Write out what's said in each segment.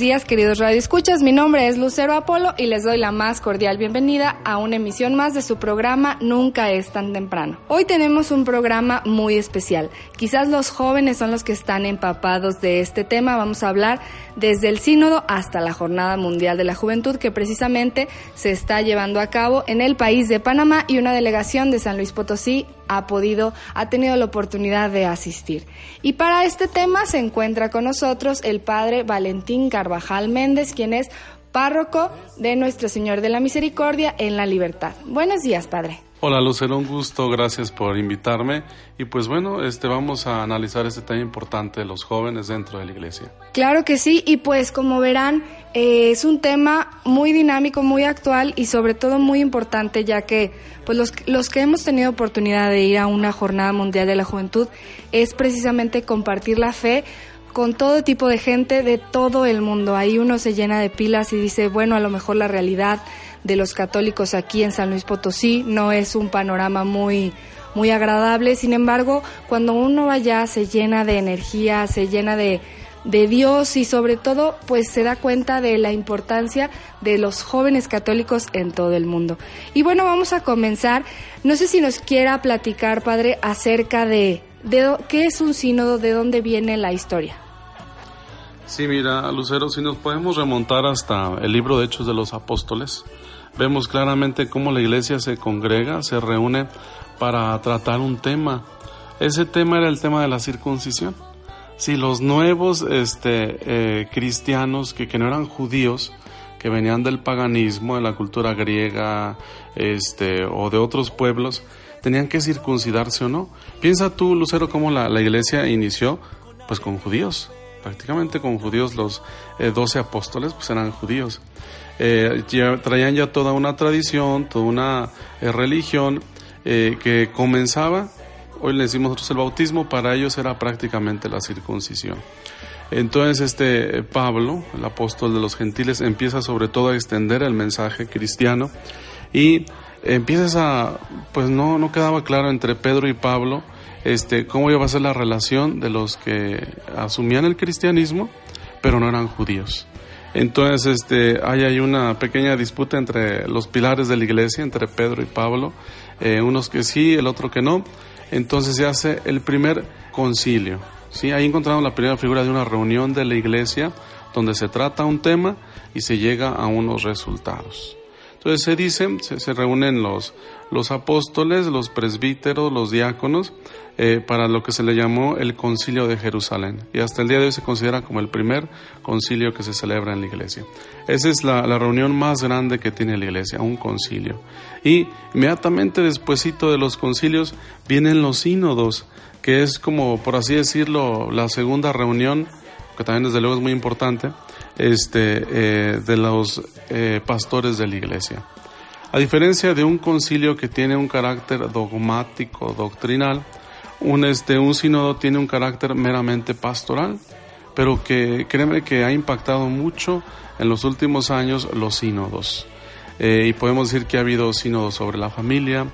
Días, queridos radioescuchas. Mi nombre es Lucero Apolo y les doy la más cordial bienvenida a una emisión más de su programa Nunca es tan temprano. Hoy tenemos un programa muy especial. Quizás los jóvenes son los que están empapados de este tema. Vamos a hablar desde el sínodo hasta la Jornada Mundial de la Juventud que precisamente se está llevando a cabo en el país de Panamá y una delegación de San Luis Potosí ha podido, ha tenido la oportunidad de asistir. Y para este tema se encuentra con nosotros el padre Valentín Carvajal Méndez, quien es párroco de Nuestro Señor de la Misericordia en la Libertad. Buenos días, padre. Hola Lucero, un gusto, gracias por invitarme. Y pues bueno, este vamos a analizar este tema importante de los jóvenes dentro de la iglesia. Claro que sí, y pues como verán, eh, es un tema muy dinámico, muy actual y sobre todo muy importante, ya que pues los, los que hemos tenido oportunidad de ir a una jornada mundial de la juventud es precisamente compartir la fe con todo tipo de gente de todo el mundo. Ahí uno se llena de pilas y dice, bueno, a lo mejor la realidad de los católicos aquí en San Luis Potosí no es un panorama muy muy agradable. Sin embargo, cuando uno va allá se llena de energía, se llena de, de Dios y sobre todo pues se da cuenta de la importancia de los jóvenes católicos en todo el mundo. Y bueno, vamos a comenzar. No sé si nos quiera platicar, padre, acerca de, de qué es un sínodo, de dónde viene la historia. Sí, mira, Lucero, si nos podemos remontar hasta el libro de Hechos de los Apóstoles, vemos claramente cómo la iglesia se congrega, se reúne para tratar un tema. Ese tema era el tema de la circuncisión. Si los nuevos este, eh, cristianos que, que, no eran judíos, que venían del paganismo, de la cultura griega este, o de otros pueblos, tenían que circuncidarse o no. Piensa tú, Lucero, cómo la, la iglesia inició, pues con judíos prácticamente con judíos, los eh, doce apóstoles pues eran judíos. Eh, traían ya toda una tradición, toda una eh, religión que comenzaba, hoy le decimos nosotros el bautismo, para ellos era prácticamente la circuncisión. Entonces este Pablo, el apóstol de los gentiles, empieza sobre todo a extender el mensaje cristiano y empieza a, pues no, no quedaba claro entre Pedro y Pablo, este, cómo iba a ser la relación de los que asumían el cristianismo, pero no eran judíos. Entonces, este, hay, hay una pequeña disputa entre los pilares de la iglesia, entre Pedro y Pablo, eh, unos que sí, el otro que no. Entonces se hace el primer concilio. ¿sí? Ahí encontramos la primera figura de una reunión de la iglesia donde se trata un tema y se llega a unos resultados. Entonces se dice, se, reúnen los, los apóstoles, los presbíteros, los diáconos, eh, para lo que se le llamó el concilio de Jerusalén. Y hasta el día de hoy se considera como el primer concilio que se celebra en la iglesia. Esa es la, la reunión más grande que tiene la iglesia, un concilio. Y inmediatamente despuesito de los concilios vienen los sínodos, que es como, por así decirlo, la segunda reunión, que también desde luego es muy importante, este, eh, de los eh, pastores de la iglesia. A diferencia de un concilio que tiene un carácter dogmático, doctrinal, un, este, un sínodo tiene un carácter meramente pastoral, pero que créeme que ha impactado mucho en los últimos años los sínodos. Eh, y podemos decir que ha habido sínodos sobre la familia,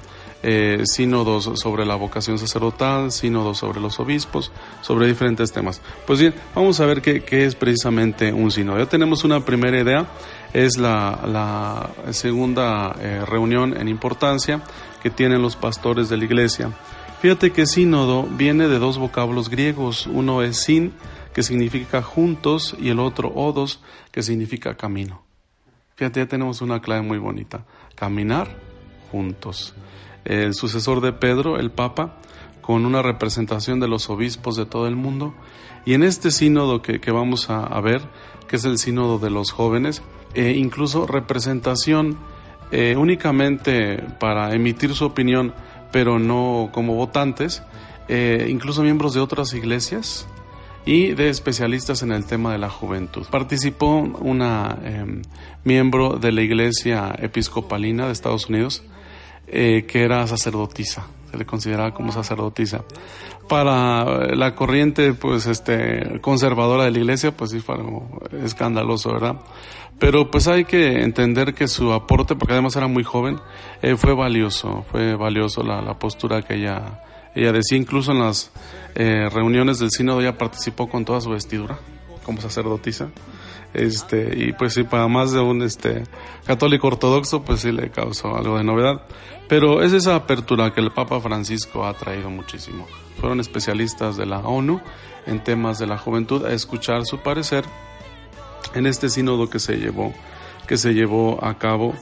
eh, sínodos sobre la vocación sacerdotal, sínodos sobre los obispos, sobre diferentes temas. Pues bien, vamos a ver qué, es precisamente un sínodo. Ya tenemos una primera idea, es la, la segunda eh, reunión en importancia que tienen los pastores de la iglesia. Fíjate que sínodo viene de dos vocablos griegos. Uno es sin, que significa juntos, y el otro odos, que significa camino. Fíjate, ya tenemos una clave muy bonita. Caminar juntos. El sucesor de Pedro, el Papa, con una representación de los obispos de todo el mundo. Y en este sínodo que, vamos a, ver, que es el sínodo de los jóvenes, e incluso representación eh, únicamente para emitir su opinión, pero no como votantes, eh, incluso miembros de otras iglesias y de especialistas en el tema de la juventud. Participó una em, miembro de la iglesia episcopalina de Estados Unidos, que era sacerdotisa se le consideraba como sacerdotisa. Para la corriente, pues, este, conservadora de la iglesia, pues sí fue algo escandaloso, ¿verdad? Pero pues hay que entender que su aporte, porque además era muy joven, eh, fue valioso, fue valioso la, la, postura que ella, ella decía, incluso en las eh, reuniones del sínodo ella participó con toda su vestidura como sacerdotisa. Este, y pues sí, para más de un este, católico ortodoxo, pues sí le causó algo de novedad. Pero es esa apertura que el Papa Francisco ha traído muchísimo. Fueron especialistas de la ONU en temas de la juventud a escuchar su parecer en este sínodo que se llevó, que se llevó a cabo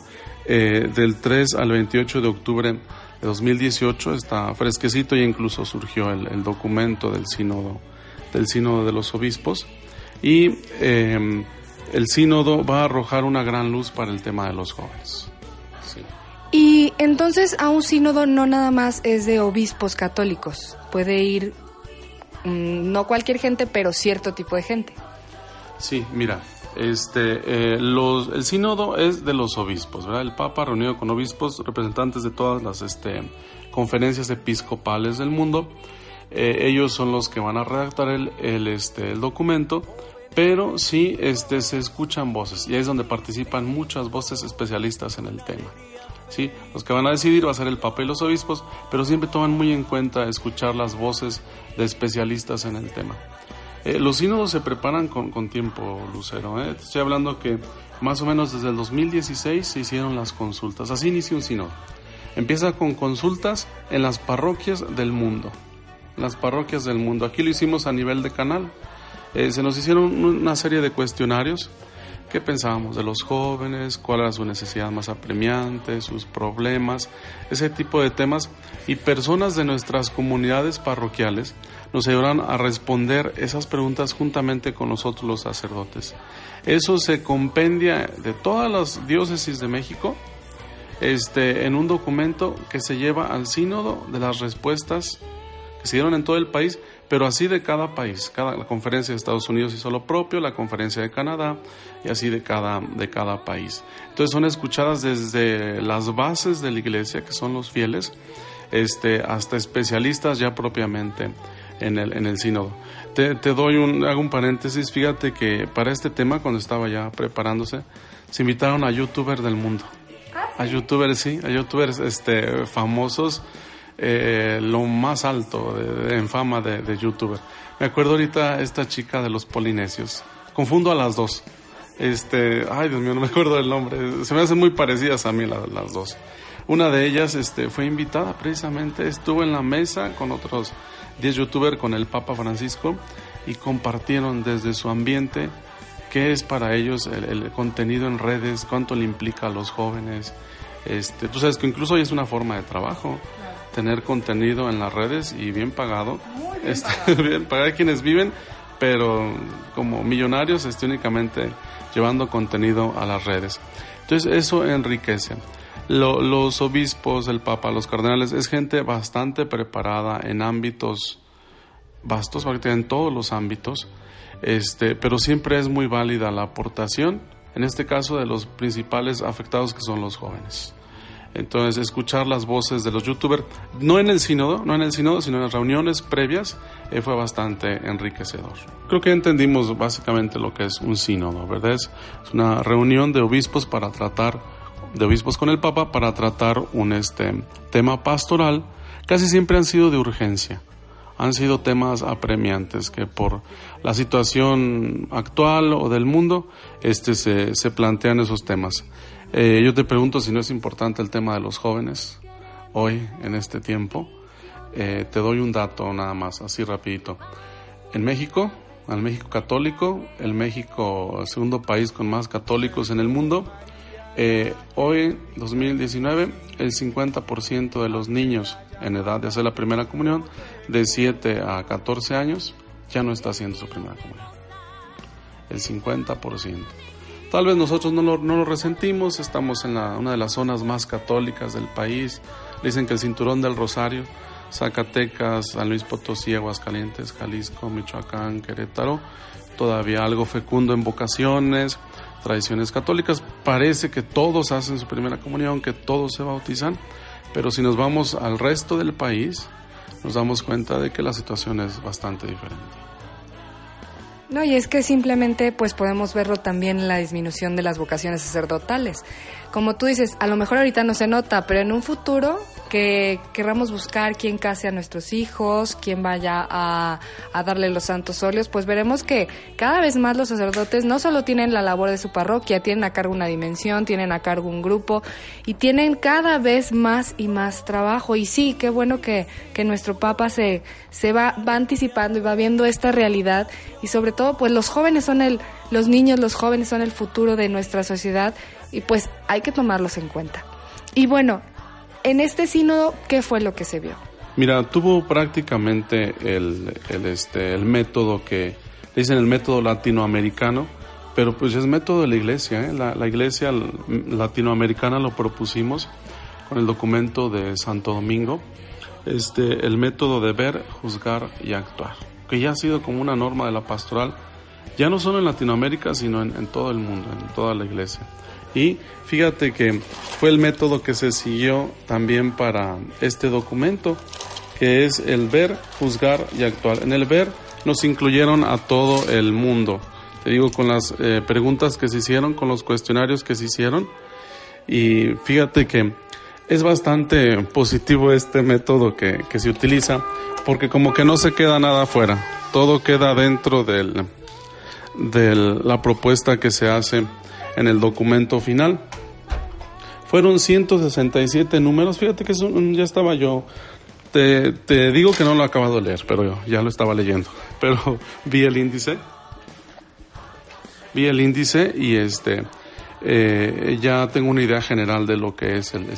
eh, del 3 al 28 de octubre de 2018. Está fresquecito y incluso surgió el, el documento del sínodo, del sínodo de los obispos. Y eh, el sínodo va a arrojar una gran luz para el tema de los jóvenes. Y entonces a un sínodo no nada más es de obispos católicos, puede ir mm, no cualquier gente, pero cierto tipo de gente. Sí, mira, este, eh, los, el sínodo es de los obispos, ¿verdad? El Papa reunido con obispos, representantes de todas las este, conferencias episcopales del mundo. Eh, ellos son los que van a redactar el, el, este, el documento pero sí este, se escuchan voces y ahí es donde participan muchas voces especialistas en el tema. ¿sí? Los que van a decidir va a ser el Papa y los obispos, pero siempre toman muy en cuenta escuchar las voces de especialistas en el tema. Eh, los sínodos se preparan con, con tiempo, Lucero. ¿eh? Estoy hablando que más o menos desde el 2016 se hicieron las consultas. Así inicia un sínodo. Empieza con consultas en las parroquias del mundo. Las parroquias del mundo. Aquí lo hicimos a nivel de canal. Eh, se nos hicieron una serie de cuestionarios. ¿Qué pensábamos de los jóvenes? ¿Cuál era su necesidad más apremiante? ¿Sus problemas? Ese tipo de temas. Y personas de nuestras comunidades parroquiales nos ayudaron a responder esas preguntas juntamente con nosotros los sacerdotes. Eso se compendia de todas las diócesis de México este, en un documento que se lleva al sínodo de las respuestas que se dieron en todo el país pero así de cada país. Cada, la conferencia de Estados Unidos hizo lo propio, la conferencia de Canadá y así de cada, de cada país. Entonces son escuchadas desde las bases de la iglesia, que son los fieles, este, hasta especialistas ya propiamente en el, en el sínodo. Te, te doy un, hago un paréntesis, fíjate que para este tema, cuando estaba ya preparándose, se invitaron a youtubers del mundo. Ah, a youtubers, sí, a youtubers este, famosos eh, lo más alto en fama de, youtuber. Me acuerdo ahorita esta chica de los polinesios. Confundo a las dos. Este, ay Dios mío, no me acuerdo del nombre. Se me hacen muy parecidas a mí las dos. Una de ellas este, fue invitada precisamente, estuvo en la mesa con otros 10 youtubers, con el Papa Francisco, y compartieron desde su ambiente qué es para ellos el, contenido en redes, cuánto le implica a los jóvenes. Este, tú sabes que incluso hoy es una forma de trabajo tener contenido en las redes y bien pagado. Bien, este, pagado. bien pagar quienes viven, pero como millonarios este, únicamente llevando contenido a las redes. Entonces eso enriquece. los obispos, el Papa, los cardenales, es gente bastante preparada en ámbitos vastos, en todos los ámbitos, este, pero siempre es muy válida la aportación, en este caso de los principales afectados que son los jóvenes. Entonces, escuchar las voces de los youtubers, no en el sínodo, no en el sínodo, sino en las reuniones previas, eh, fue bastante enriquecedor. Creo que entendimos básicamente lo que es un sínodo, ¿verdad? Es una reunión de obispos para tratar, de obispos con el Papa, para tratar un este, tema pastoral. Casi siempre han sido de urgencia han sido temas apremiantes que por la situación actual o del mundo este, se, se plantean esos temas. Eh, yo te pregunto si no es importante el tema de los jóvenes hoy, en este tiempo. Eh, te doy un dato nada más, así rapidito. En México, al México católico, el México, segundo país con más católicos en el mundo, eh, hoy, 2019, el 50% de los niños en edad de hacer la primera comunión, de 7 a 14 años, ya no está haciendo su primera comunión. El 50%. Tal vez nosotros no lo, no lo resentimos, estamos en una de las zonas más católicas del país. Dicen que el cinturón del Rosario, Zacatecas, San Luis Potosí, Aguascalientes, Jalisco, Michoacán, Querétaro, todavía algo fecundo en vocaciones, tradiciones católicas. Parece que todos hacen su primera comunión, que todos se bautizan, pero si nos vamos al resto del país, nos damos cuenta de que la situación es bastante diferente. No, y es que simplemente pues podemos verlo también en la disminución de las vocaciones sacerdotales. Como tú dices, a lo mejor ahorita no se nota, pero en un futuro que querramos buscar quién case a nuestros hijos, quién vaya a, darle los santos óleos, pues veremos que cada vez más los sacerdotes no solo tienen la labor de su parroquia, tienen a cargo una dimensión, tienen a cargo un grupo y tienen cada vez más y más trabajo. Y sí, qué bueno que, nuestro Papa se, se va, va anticipando y va viendo esta realidad y sobre todo pues los jóvenes son el, los niños, los jóvenes son el futuro de nuestra sociedad y pues hay que tomarlos en cuenta. Y bueno, en este sínodo, ¿qué fue lo que se vio? Mira, tuvo prácticamente el, el, este, el método que dicen el método latinoamericano, pero pues es método de la iglesia. ¿eh? La, la, iglesia latinoamericana lo propusimos con el documento de Santo Domingo, este, el método de ver, juzgar y actuar, que ya ha sido como una norma de la pastoral, ya no solo en Latinoamérica, sino en, en todo el mundo, en toda la iglesia. Y fíjate que fue el método que se siguió también para este documento, que es el ver, juzgar y actuar. En el ver nos incluyeron a todo el mundo. Te digo, con las eh, preguntas que se hicieron, con los cuestionarios que se hicieron. Y fíjate que es bastante positivo este método que, que se utiliza, porque como que no se queda nada afuera, todo queda dentro del, de la propuesta que se hace en el documento final. Fueron 167 números, fíjate que ya estaba yo, te, te, digo que no lo he acabado de leer, pero ya lo estaba leyendo, pero vi el índice, vi el índice y este, eh, ya tengo una idea general de lo que es el, el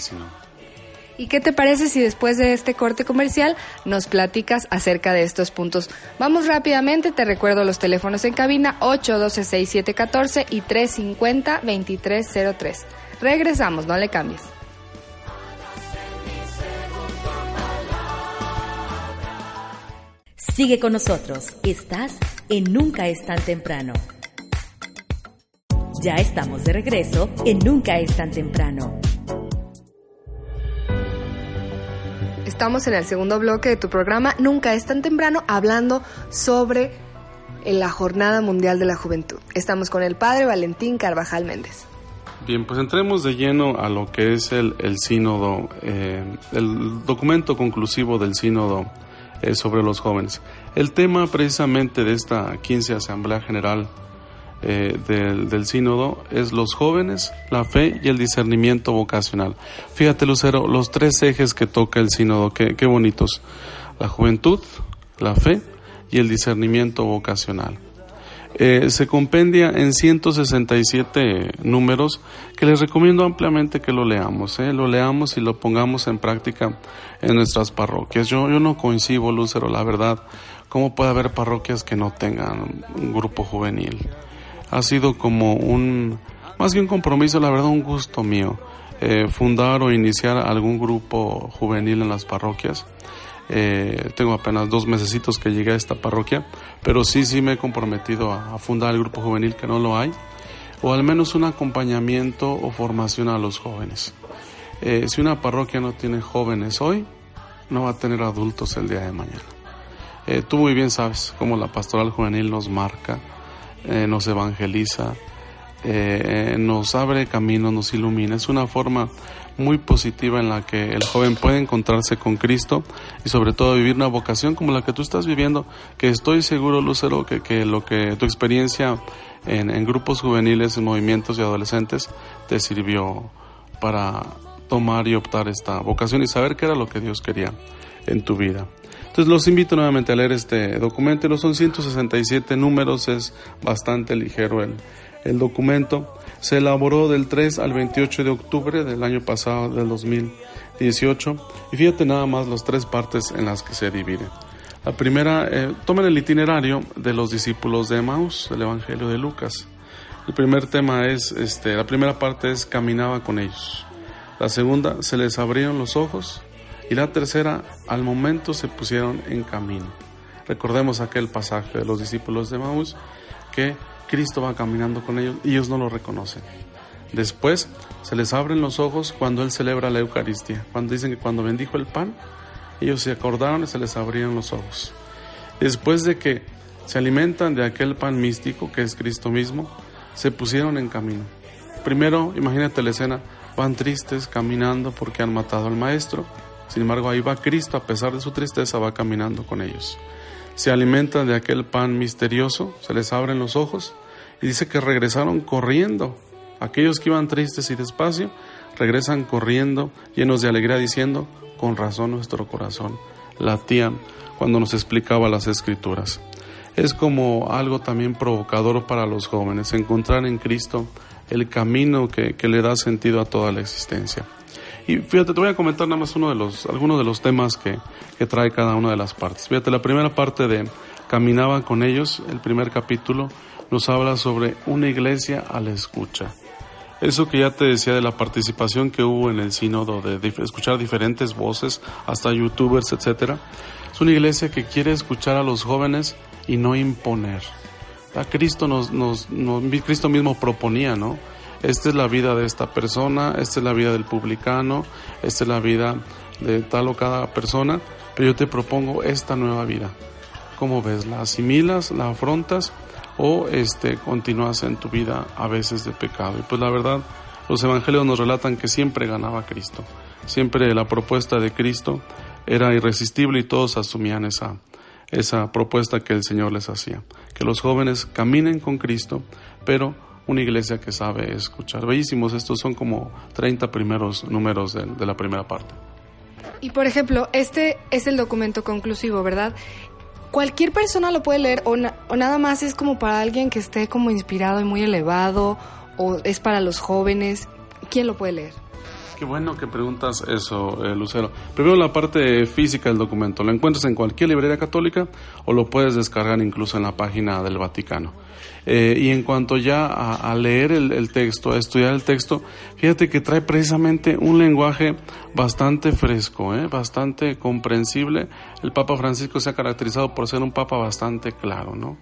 ¿Y qué te parece si después de este corte comercial nos platicas acerca de estos puntos? Vamos rápidamente, te recuerdo los teléfonos en cabina 812-6714 y 350-2303. Regresamos, no le cambies. Sigue con nosotros, estás en Nunca es tan temprano. Ya estamos de regreso en Nunca es tan temprano. Estamos en el segundo bloque de tu programa Nunca es tan temprano hablando sobre la Jornada Mundial de la Juventud. Estamos con el padre Valentín Carvajal Méndez. Bien, pues entremos de lleno a lo que es el, sínodo, eh, el documento conclusivo del sínodo eh, sobre los jóvenes. El tema precisamente de esta 15 Asamblea General eh, del, sínodo es los jóvenes, la fe y el discernimiento vocacional. Fíjate Lucero, los tres ejes que toca el sínodo, qué, qué bonitos. La juventud, la fe y el discernimiento vocacional. Eh, se compendia en 167 números que les recomiendo ampliamente que lo leamos, eh, lo leamos y lo pongamos en práctica en nuestras parroquias. Yo, yo no coincido, Lucero, la verdad, ¿cómo puede haber parroquias que no tengan un grupo juvenil? Ha sido como un, más que un compromiso, la verdad un gusto mío, eh, fundar o iniciar algún grupo juvenil en las parroquias. Eh, tengo apenas dos mesecitos que llegué a esta parroquia, pero sí, sí me he comprometido a, fundar el grupo juvenil que no lo hay, o al menos un acompañamiento o formación a los jóvenes. Eh, si una parroquia no tiene jóvenes hoy, no va a tener adultos el día de mañana. tú muy bien sabes cómo la pastoral juvenil nos marca eh, nos evangeliza, eh, nos abre camino, nos ilumina. Es una forma muy positiva en la que el joven puede encontrarse con Cristo y sobre todo vivir una vocación como la que tú estás viviendo, que estoy seguro, Lucero, que, que lo que tu experiencia en, en grupos juveniles, en movimientos y adolescentes te sirvió para tomar y optar esta vocación y saber qué era lo que Dios quería en tu vida. Entonces los invito nuevamente a leer este documento, son 167 números, es bastante ligero el, el documento. Se elaboró del 3 al 28 de octubre del año pasado, del 2018, y fíjate nada más las tres partes en las que se divide. La primera, eh, tomen el itinerario de los discípulos de Emmaus, el Evangelio de Lucas. El primer tema es, este, la primera parte es caminaba con ellos. La segunda, se les abrieron los ojos. Y la tercera, al momento se pusieron en camino. Recordemos aquel pasaje de los discípulos de Maús que Cristo va caminando con ellos y ellos no lo reconocen. Después se les abren los ojos cuando Él celebra la Eucaristía. Cuando dicen que cuando bendijo el pan, ellos se acordaron y se les abrieron los ojos. Después de que se alimentan de aquel pan místico que es Cristo mismo, se pusieron en camino. Primero, imagínate la escena, van tristes caminando porque han matado al maestro. Sin embargo, ahí va Cristo, a pesar de su tristeza, va caminando con ellos. Se alimentan de aquel pan misterioso, se les abren los ojos y dice que regresaron corriendo. Aquellos que iban tristes y despacio, regresan corriendo, llenos de alegría, diciendo, con razón nuestro corazón latían cuando nos explicaba las escrituras. Es como algo también provocador para los jóvenes, encontrar en Cristo el camino que, le da sentido a toda la existencia. Y fíjate, te voy a comentar nada más uno de los, algunos de los temas que, que trae cada una de las partes. Fíjate, la primera parte de Caminaba con ellos, el primer capítulo, nos habla sobre una iglesia a la escucha. Eso que ya te decía de la participación que hubo en el sínodo, de, escuchar diferentes voces, hasta youtubers, etcétera, es una iglesia que quiere escuchar a los jóvenes y no imponer. A Cristo nos, nos, Cristo mismo proponía, ¿no? Esta es la vida de esta persona, esta es la vida del publicano, esta es la vida de tal o cada persona, pero yo te propongo esta nueva vida. ¿Cómo ves? ¿La asimilas? ¿La afrontas? o este, continúas en tu vida a veces de pecado. Y pues la verdad, los evangelios nos relatan que siempre ganaba Cristo. Siempre la propuesta de Cristo era irresistible y todos asumían esa, esa propuesta que el Señor les hacía. Que los jóvenes caminen con Cristo, pero una iglesia que sabe escuchar. Bellísimos, estos son como 30 primeros números de, de la primera parte. Y por ejemplo, este es el documento conclusivo, ¿verdad? cualquier persona lo puede leer o, nada más es como para alguien que esté como inspirado y muy elevado o es para los jóvenes. ¿Quién lo puede leer? Qué bueno que preguntas eso, eh, Lucero. Primero la parte física del documento. Lo encuentras en cualquier librería católica o lo puedes descargar incluso en la página del Vaticano. Eh, y en cuanto ya a, leer el, texto, a estudiar el texto, fíjate que trae precisamente un lenguaje bastante fresco, eh, bastante comprensible. El Papa Francisco se ha caracterizado por ser un Papa bastante claro, ¿no?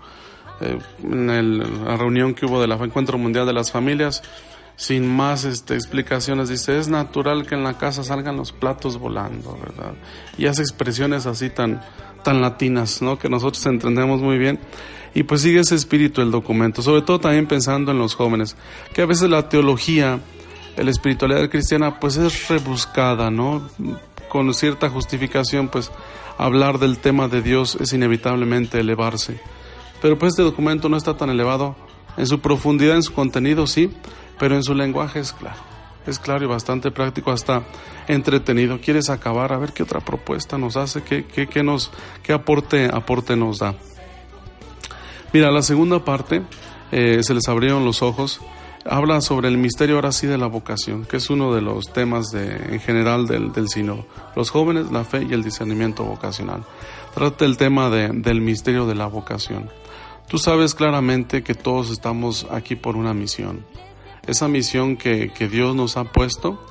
en la reunión que hubo del Encuentro Mundial de las Familias, sin más este, explicaciones, dice, es natural que en la casa salgan los platos volando, ¿verdad? Y hace expresiones así tan, tan latinas, ¿no? Que nosotros entendemos muy bien. Y pues sigue ese espíritu el documento, sobre todo también pensando en los jóvenes, que a veces la teología, la espiritualidad cristiana, pues es rebuscada, ¿no? Con cierta justificación, pues hablar del tema de Dios es inevitablemente elevarse. Pero pues este documento no está tan elevado en su profundidad, en su contenido, sí, pero en su lenguaje es claro. Es claro y bastante práctico, hasta entretenido. ¿Quieres acabar? A ver qué otra propuesta nos hace, qué, qué, nos, qué aporte, aporte nos da. Mira, la segunda parte, eh, se les abrieron los ojos, habla sobre el misterio ahora sí de la vocación, que es uno de los temas de, en general del, del sínodo. Los jóvenes, la fe y el discernimiento vocacional. Trata el tema de, del misterio de la vocación. Tú sabes claramente que todos estamos aquí por una misión esa misión que, Dios nos ha puesto,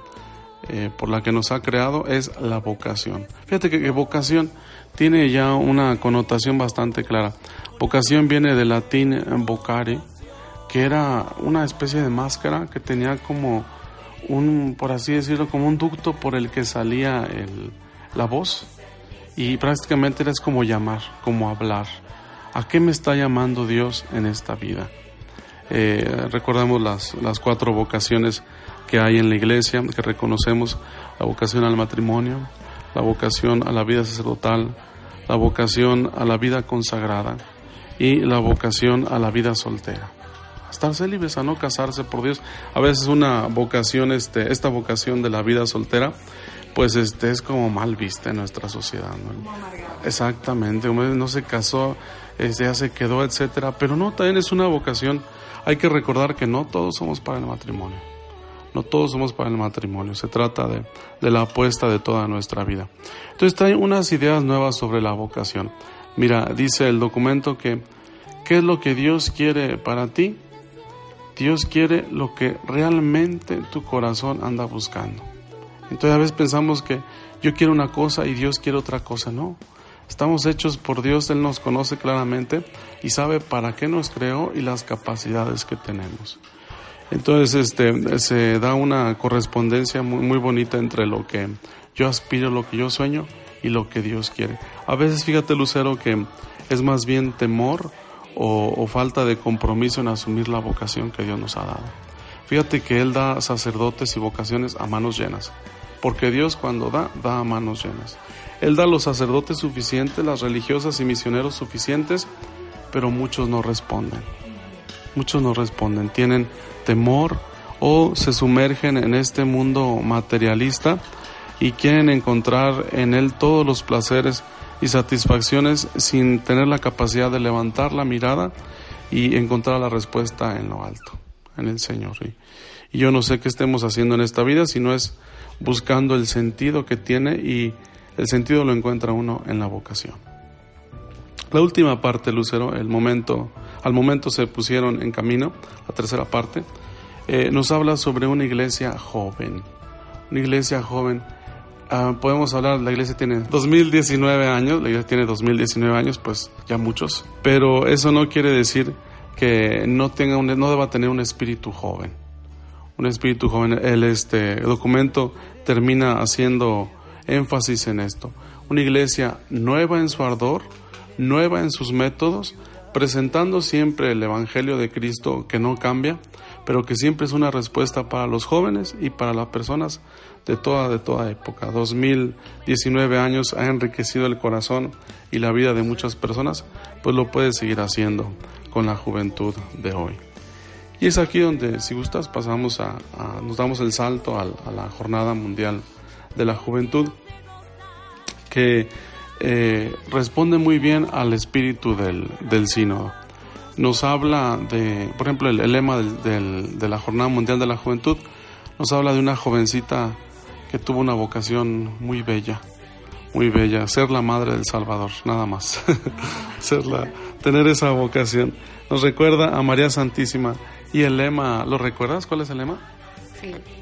eh, por la que nos ha creado, es la vocación. Fíjate que, vocación tiene ya una connotación bastante clara. Vocación viene del latín vocare, que era una especie de máscara que tenía como un, por así decirlo, como un ducto por el que salía la voz y prácticamente era como llamar, como hablar. ¿A qué me está llamando Dios en esta vida? Eh, recordamos las, las cuatro vocaciones que hay en la iglesia, que reconocemos la vocación al matrimonio, la vocación a la vida sacerdotal, la vocación a la vida consagrada y la vocación a la vida soltera. A estar célibes, a no casarse por Dios. A veces una vocación, este, esta vocación de la vida soltera, pues este es como mal vista en nuestra sociedad. Exactamente, no se casó, este, ya se quedó, etcétera. Pero no, también es una vocación. Hay que recordar que no todos somos para el matrimonio. No todos somos para el matrimonio. Se trata de, de la apuesta de toda nuestra vida. Entonces trae unas ideas nuevas sobre la vocación. Mira, dice el documento que ¿qué es lo que Dios quiere para ti? Dios quiere lo que realmente tu corazón anda buscando. Entonces a veces pensamos que yo quiero una cosa y Dios quiere otra cosa. No, estamos hechos por Dios, Él nos conoce claramente y sabe para qué nos creó y las capacidades que tenemos. Entonces este, se da una correspondencia muy, muy bonita entre lo que yo aspiro, lo que yo sueño y lo que Dios quiere. A veces fíjate Lucero que es más bien temor o, falta de compromiso en asumir la vocación que Dios nos ha dado. Fíjate que Él da sacerdotes y vocaciones a manos llenas, porque Dios cuando da, da a manos llenas. Él da los sacerdotes suficientes, las religiosas y misioneros suficientes, pero muchos no responden. Muchos no responden, tienen temor o se sumergen en este mundo materialista y quieren encontrar en él todos los placeres y satisfacciones sin tener la capacidad de levantar la mirada y encontrar la respuesta en lo alto, en el Señor. Y, yo no sé qué estemos haciendo en esta vida si no es buscando el sentido que tiene y el sentido lo encuentra uno en la vocación. La última parte, Lucero, el momento, al momento se pusieron en camino, la tercera parte, eh, nos habla sobre una iglesia joven, una iglesia joven Ah, podemos hablar, la iglesia tiene 2019 años, la iglesia tiene 2019 años, pues ya muchos, pero eso no quiere decir que no tenga un, no deba tener un espíritu joven. Un espíritu joven. El este documento termina haciendo énfasis en esto. Una iglesia nueva en su ardor, nueva en sus métodos, presentando siempre el evangelio de Cristo que no cambia, pero que siempre es una respuesta para los jóvenes y para las personas de toda, de toda época. 2019 años ha enriquecido el corazón y la vida de muchas personas, pues lo puede seguir haciendo con la juventud de hoy. Y es aquí donde, si gustas, pasamos a, nos damos el salto a, la Jornada Mundial de la Juventud, que eh, responde muy bien al espíritu del, del sínodo. Nos habla de, por ejemplo, el, lema de la Jornada Mundial de la Juventud, nos habla de una jovencita que tuvo una vocación muy bella, muy bella, ser la madre del Salvador, nada más. ser tener esa vocación. Nos recuerda a María Santísima y el lema, ¿lo recuerdas? ¿Cuál es el lema?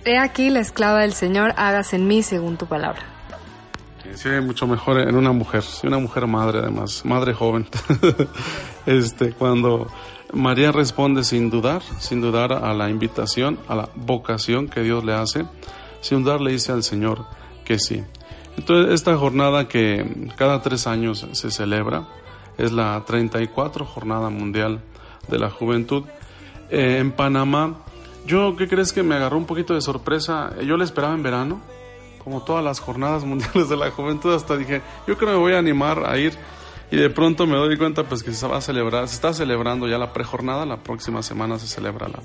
He aquí la esclava del Señor, hagas en mí según tu palabra. Sí, mucho mejor en una mujer, una mujer madre además, madre joven. este, cuando María responde sin dudar, sin dudar a la invitación, a la vocación que Dios le hace, sin dudar le dice al Señor que sí. Entonces, esta jornada que cada tres años se celebra es la 34 Jornada Mundial de la Juventud. Eh, en Panamá, yo, ¿qué crees que me agarró un poquito de sorpresa? Yo la esperaba en verano, como todas las jornadas mundiales de la juventud, hasta dije, yo creo que me voy a animar a ir. Y de pronto me doy cuenta pues que se va a celebrar, se está celebrando ya la prejornada, la próxima semana se celebra la,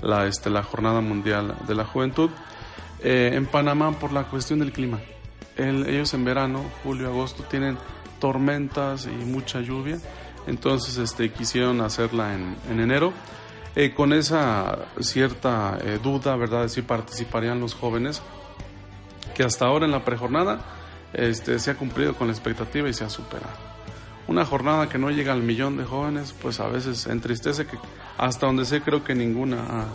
la, este, la Jornada Mundial de la Juventud. Eh, en Panamá por la cuestión del clima. ellos en verano, julio, agosto, tienen tormentas y mucha lluvia, entonces este, quisieron hacerla en, enero. Eh, con esa cierta eh, duda, ¿verdad?, de si participarían los jóvenes, que hasta ahora en la prejornada este, se ha cumplido con la expectativa y se ha superado. Una jornada que no llega al millón de jóvenes, pues a veces entristece que hasta donde sé creo que ninguna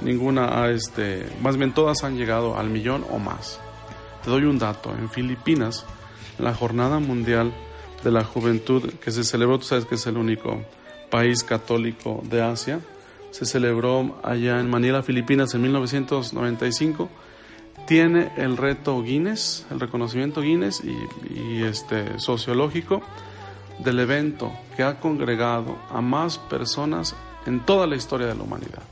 ninguna este, más bien todas han llegado al millón o más. Te doy un dato, en Filipinas, la Jornada Mundial de la Juventud que se celebró, tú sabes que es el único país católico de Asia, se celebró allá en Manila, Filipinas, en 1995. Tiene el reto Guinness, el reconocimiento Guinness y, este, sociológico del evento que ha congregado a más personas en toda la historia de la humanidad.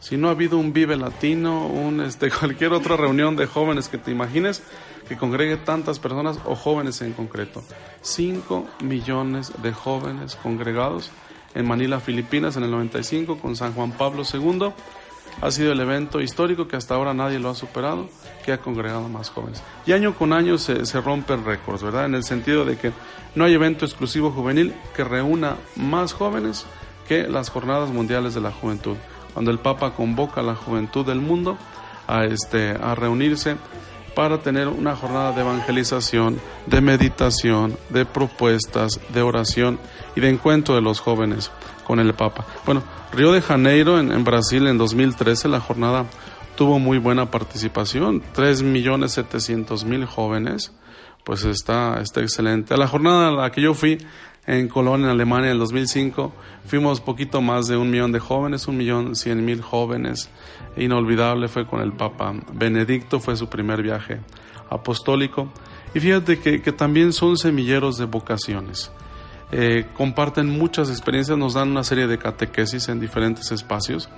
Si no ha habido un Vive Latino, un, este, cualquier otra reunión de jóvenes que te imagines que congregue tantas personas o jóvenes en concreto. Cinco millones de jóvenes congregados en Manila, Filipinas, en el 95, con San Juan Pablo II. ha sido el evento histórico que hasta ahora nadie lo ha superado, que ha congregado más jóvenes. Y año con año se, se rompen récords, ¿verdad? En el sentido de que no hay evento exclusivo juvenil que reúna más jóvenes que las jornadas mundiales de la juventud. Cuando el Papa convoca a la juventud del mundo a, este, a reunirse para tener una jornada de evangelización, de meditación, de propuestas, de oración y de encuentro de los jóvenes con el Papa. Bueno, Río de Janeiro en, Brasil en 2013 la jornada tuvo muy buena participación, 3.700.000 jóvenes, pues está, está excelente. A la jornada a la que yo fui en Colonia, en Alemania, en el 2005, fuimos poquito más de un millón de jóvenes, un millón cien mil jóvenes. Inolvidable fue con el Papa Benedicto, fue su primer viaje apostólico. Y fíjate que, también son semilleros de vocaciones. Eh, comparten muchas experiencias, nos dan una serie de catequesis en diferentes espacios,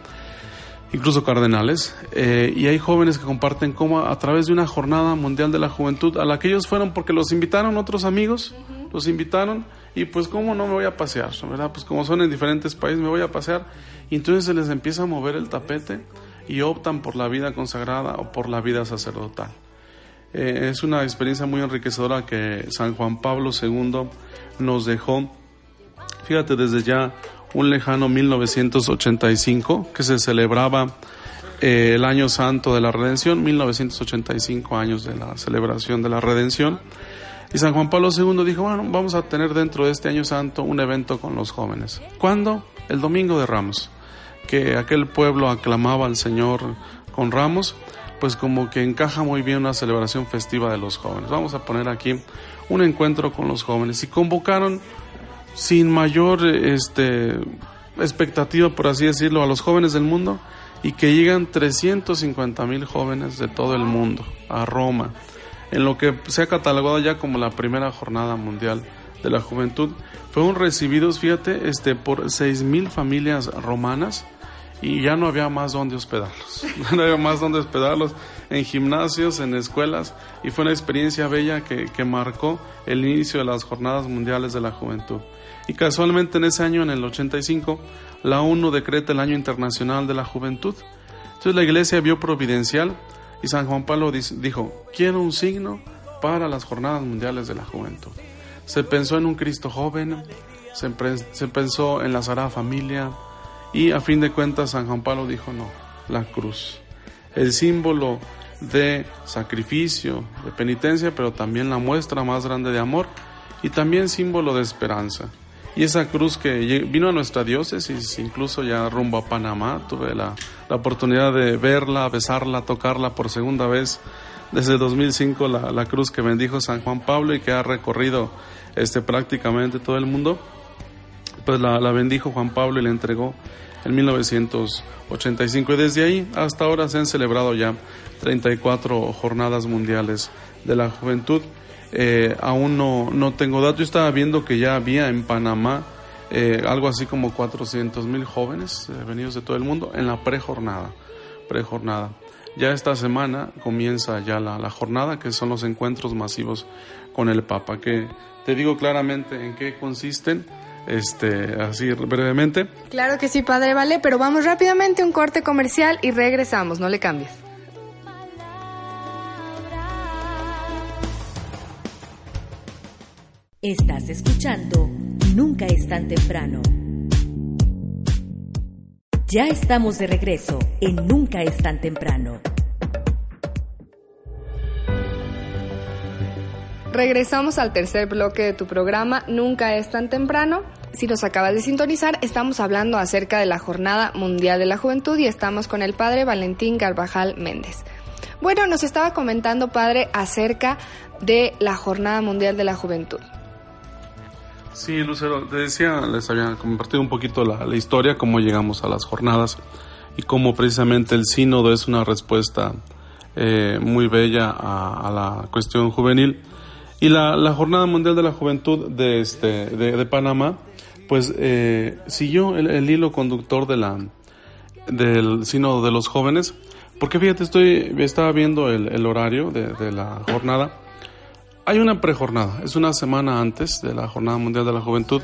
incluso cardenales, eh, y hay jóvenes que comparten cómo a través de una jornada mundial de la juventud, a la que ellos fueron porque los invitaron otros amigos, los invitaron, y pues cómo no me voy a pasear, ¿verdad? Pues como son en diferentes países, me voy a pasear, y entonces se les empieza a mover el tapete y optan por la vida consagrada o por la vida sacerdotal. Eh, es una experiencia muy enriquecedora que San Juan Pablo II nos dejó, fíjate, desde ya un lejano 1985, que se celebraba eh, el año santo de la redención, 1985 años de la celebración de la redención. Y San Juan Pablo II dijo, bueno, vamos a tener dentro de este año santo un evento con los jóvenes. ¿Cuándo? El domingo de Ramos, que aquel pueblo aclamaba al Señor con ramos, pues como que encaja muy bien una celebración festiva de los jóvenes. Vamos a poner aquí un encuentro con los jóvenes y convocaron sin mayor este, expectativa, por así decirlo, a los jóvenes del mundo y que llegan 350 mil jóvenes de todo el mundo a Roma, en lo que se ha catalogado ya como la primera jornada mundial de la juventud. Fueron recibidos, fíjate, este, por 6 mil familias romanas y ya no había más donde hospedarlos, no había más donde hospedarlos en gimnasios, en escuelas, y fue una experiencia bella que, que marcó el inicio de las Jornadas Mundiales de la Juventud. Y casualmente en ese año, en el 85, la ONU decreta el Año Internacional de la Juventud. Entonces la iglesia vio providencial y San Juan Pablo dijo, quiero un signo para las Jornadas Mundiales de la Juventud. Se pensó en un Cristo joven, se, se pensó en la Sagrada Familia, y a fin de cuentas San Juan Pablo dijo no, la cruz, el símbolo de sacrificio, de penitencia, pero también la muestra más grande de amor y también símbolo de esperanza. Y esa cruz que vino a nuestra diócesis, incluso ya rumbo a Panamá, tuve la, la oportunidad de verla, besarla, tocarla por segunda vez. Desde 2005, la, la cruz que bendijo San Juan Pablo y que ha recorrido este, prácticamente todo el mundo pues la, bendijo Juan Pablo y la entregó en 1985 y desde ahí hasta ahora se han celebrado ya 34 jornadas mundiales de la juventud. Eh, aún no, no tengo datos, yo estaba viendo que ya había en Panamá eh, algo así como 400 mil jóvenes eh, venidos de todo el mundo en la prejornada, prejornada. Ya esta semana comienza ya la, la jornada, que son los encuentros masivos con el Papa, que te digo claramente en qué consisten este, así brevemente. Claro que sí, padre, vale, pero vamos rápidamente a un corte comercial y regresamos, no le cambies. Estás escuchando Nunca es tan temprano. Ya estamos de regreso en Nunca es tan temprano. Regresamos al tercer bloque de tu programa Nunca es tan temprano. Si nos acabas de sintonizar, estamos hablando acerca de la Jornada Mundial de la Juventud y estamos con el padre Valentín Garbajal Méndez. Bueno, nos estaba comentando, padre, acerca de la Jornada Mundial de la Juventud. Sí, Lucero, te decía, les había compartido un poquito la, historia, cómo llegamos a las jornadas y cómo precisamente el sínodo es una respuesta eh, muy bella a la cuestión juvenil. Y la, la, Jornada Mundial de la Juventud de, este, de, Panamá, pues eh, siguió el, hilo conductor de la, del Sínodo de los Jóvenes, porque fíjate, estoy, estaba viendo el, el horario de, la jornada. Hay una prejornada, es una semana antes de la Jornada Mundial de la Juventud,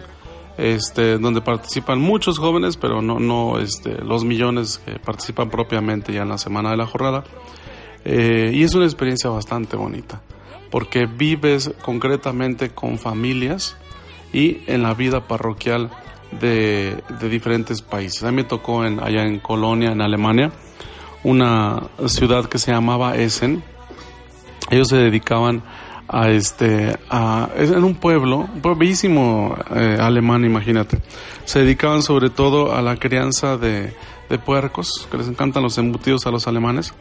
este, donde participan muchos jóvenes, pero no, no este, los millones que participan propiamente ya en la semana de la jornada. Eh, y es una experiencia bastante bonita, porque vives concretamente con familias y en la vida parroquial de, diferentes países. A mí me tocó en, allá en Colonia, en Alemania, una ciudad que se llamaba Essen. Ellos se dedicaban a este a, en un pueblo, un pueblo bellísimo eh, alemán, imagínate. Se dedicaban sobre todo a la crianza de puercos, que les encantan los embutidos a los alemanes,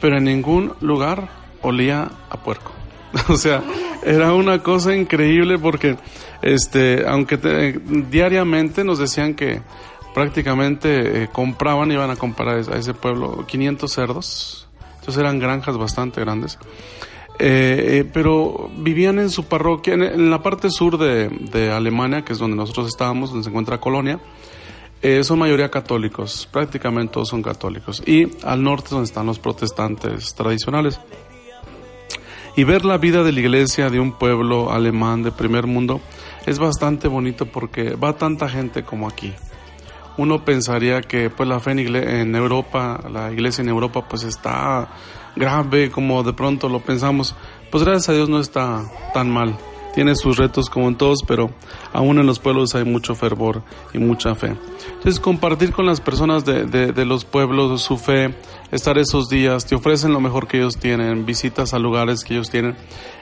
pero en ningún lugar olía a puerco. o sea, era una cosa increíble porque este aunque diariamente nos decían que prácticamente eh, compraban, iban a comprar a ese pueblo 500 cerdos. Entonces eran granjas bastante grandes. Eh, eh, pero vivían en su parroquia, en, la parte sur de, Alemania, que es donde nosotros estábamos, donde se encuentra Colonia, eh, son mayoría católicos, prácticamente todos son católicos. Y al norte, donde están los protestantes tradicionales. Y ver la vida de la iglesia de un pueblo alemán de primer mundo es bastante bonito porque va tanta gente como aquí. Uno pensaría que pues la fe en Europa, la iglesia en Europa pues está grave como de pronto lo pensamos, pues gracias a Dios no está tan mal. Tiene sus retos como en todos, pero aún en los pueblos hay mucho fervor y mucha fe. Entonces compartir con las personas de, los pueblos su fe, estar esos días, te ofrecen lo mejor que ellos tienen, visitas a lugares que ellos tienen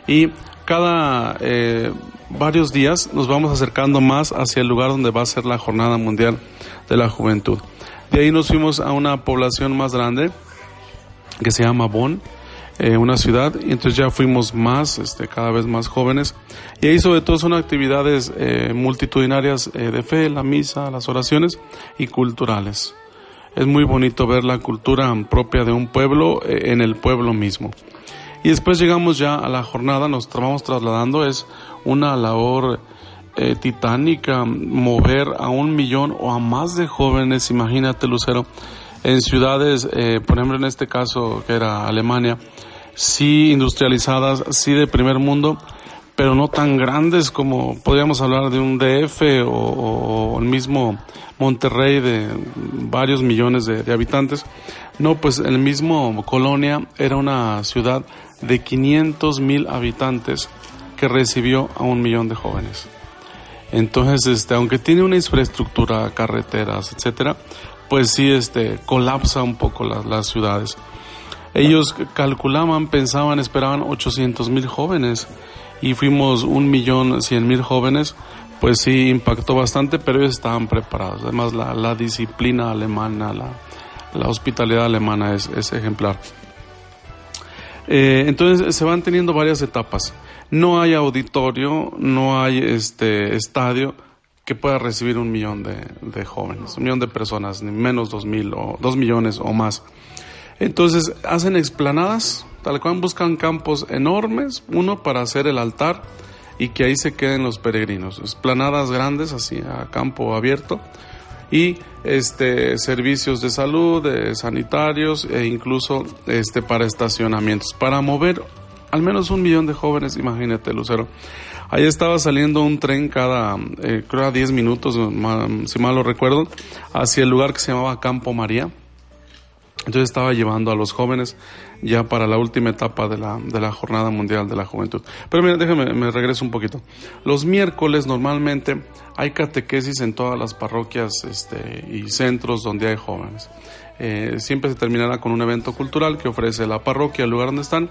y cada eh, varios días nos vamos acercando más hacia el lugar donde va a ser la Jornada Mundial de la Juventud. De ahí nos fuimos a una población más grande, que se llama Bonn, eh, una ciudad, y entonces ya fuimos más, este, cada vez más jóvenes, y ahí sobre todo son actividades eh, multitudinarias eh, de fe, la misa, las oraciones y culturales. Es muy bonito ver la cultura propia de un pueblo en el pueblo mismo. Y después llegamos ya a la jornada, nos vamos trasladando, es una labor titánica mover a un millón o a más de jóvenes, imagínate Lucero, en ciudades, eh, por ejemplo en este caso que era Alemania, sí industrializadas, sí de primer mundo, pero no tan grandes como podríamos hablar de un DF o, el mismo Monterrey de varios millones de, habitantes. No, pues el mismo Colonia era una ciudad de 500 mil habitantes que recibió a un millón de jóvenes. Entonces, este, aunque tiene una infraestructura, carreteras, etcétera, pues sí, este, colapsa un poco las, ciudades. Ellos calculaban, pensaban, esperaban 800 mil jóvenes y fuimos un millón cien mil jóvenes, pues sí impactó bastante, pero ellos estaban preparados. Además, la, disciplina alemana, la, hospitalidad alemana es, ejemplar. Eh, entonces se van teniendo varias etapas. No hay auditorio, no hay este estadio, que pueda recibir un millón de, jóvenes, un millón de personas, ni menos dos mil o dos millones o más. Entonces hacen explanadas, tal cual buscan campos enormes, uno para hacer el altar y que ahí se queden los peregrinos, explanadas grandes así a campo abierto y este servicios de salud, de sanitarios e incluso este para estacionamientos para mover al menos un millón de jóvenes, imagínate Lucero. Ahí estaba saliendo un tren cada, eh, creo, a 10 minutos, si mal lo recuerdo, hacia el lugar que se llamaba Campo María. Entonces estaba llevando a los jóvenes ya para la última etapa de la, de la Jornada Mundial de la Juventud. Pero mira, déjame, me regreso un poquito. Los miércoles normalmente hay catequesis en todas las parroquias este, y centros donde hay jóvenes. Eh, siempre se terminará con un evento cultural que ofrece la parroquia, el lugar donde están,